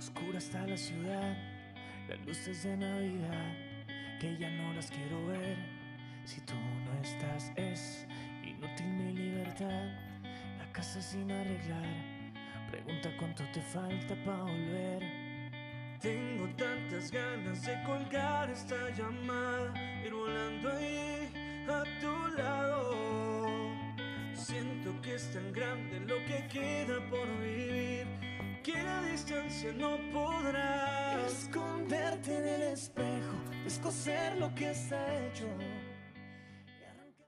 oscura está la ciudad, las luces de Navidad, que ya no las quiero ver. Si tú no estás es inútil mi libertad, la casa sin arreglar. Pregunta cuánto te falta para volver. Tengo tantas ganas de colgar esta llamada, ir volando ahí a tu lado. Siento que es tan grande lo que que no podrá Esconderte en el espejo, descoser lo que está hecho.